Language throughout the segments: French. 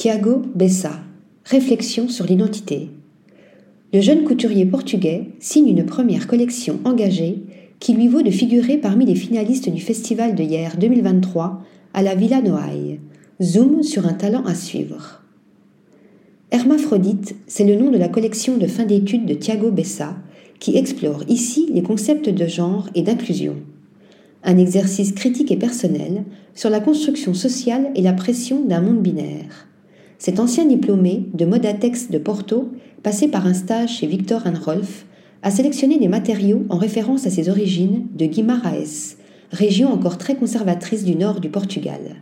Tiago Bessa. Réflexion sur l'identité. Le jeune couturier portugais signe une première collection engagée qui lui vaut de figurer parmi les finalistes du Festival de hier 2023 à la Villa Noailles. Zoom sur un talent à suivre. Hermaphrodite, c'est le nom de la collection de fin d'études de Thiago Bessa, qui explore ici les concepts de genre et d'inclusion. Un exercice critique et personnel sur la construction sociale et la pression d'un monde binaire. Cet ancien diplômé de Modatex de Porto, passé par un stage chez Victor Rolf, a sélectionné des matériaux en référence à ses origines de Guimarães, région encore très conservatrice du nord du Portugal.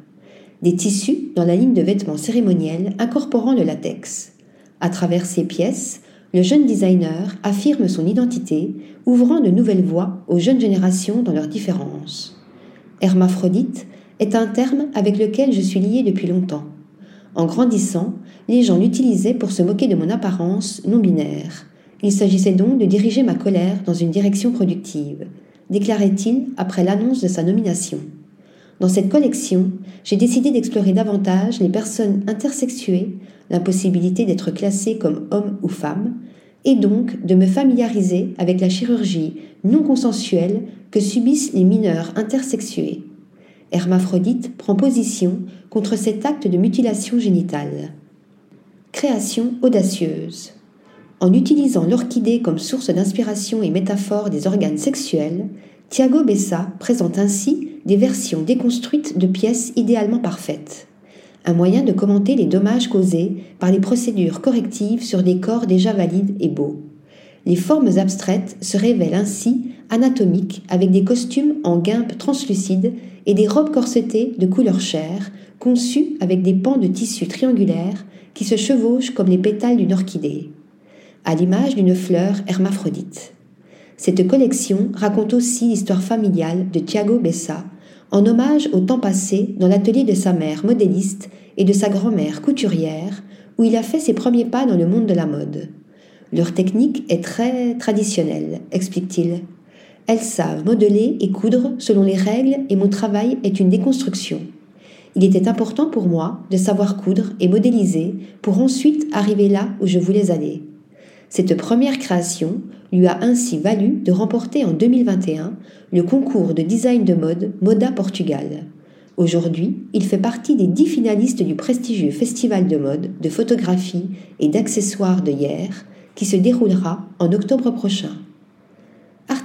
Des tissus dans la ligne de vêtements cérémoniels incorporant le latex. À travers ces pièces, le jeune designer affirme son identité, ouvrant de nouvelles voies aux jeunes générations dans leurs différences. Hermaphrodite est un terme avec lequel je suis lié depuis longtemps. En grandissant, les gens l'utilisaient pour se moquer de mon apparence non binaire. Il s'agissait donc de diriger ma colère dans une direction productive, déclarait-il après l'annonce de sa nomination. Dans cette collection, j'ai décidé d'explorer davantage les personnes intersexuées, l'impossibilité d'être classées comme homme ou femme, et donc de me familiariser avec la chirurgie non consensuelle que subissent les mineurs intersexués. Hermaphrodite prend position contre cet acte de mutilation génitale. Création audacieuse. En utilisant l'orchidée comme source d'inspiration et métaphore des organes sexuels, Thiago Bessa présente ainsi des versions déconstruites de pièces idéalement parfaites. Un moyen de commenter les dommages causés par les procédures correctives sur des corps déjà valides et beaux. Les formes abstraites se révèlent ainsi anatomiques avec des costumes en guimpe translucides et des robes corsetées de couleur chair, conçues avec des pans de tissu triangulaires qui se chevauchent comme les pétales d'une orchidée, à l'image d'une fleur hermaphrodite. Cette collection raconte aussi l'histoire familiale de Thiago Bessa, en hommage au temps passé dans l'atelier de sa mère modéliste et de sa grand-mère couturière, où il a fait ses premiers pas dans le monde de la mode. Leur technique est très traditionnelle, explique-t-il. Elles savent modeler et coudre selon les règles et mon travail est une déconstruction. Il était important pour moi de savoir coudre et modéliser pour ensuite arriver là où je voulais aller. Cette première création lui a ainsi valu de remporter en 2021 le concours de design de mode Moda Portugal. Aujourd'hui, il fait partie des dix finalistes du prestigieux festival de mode, de photographie et d'accessoires de hier qui se déroulera en octobre prochain.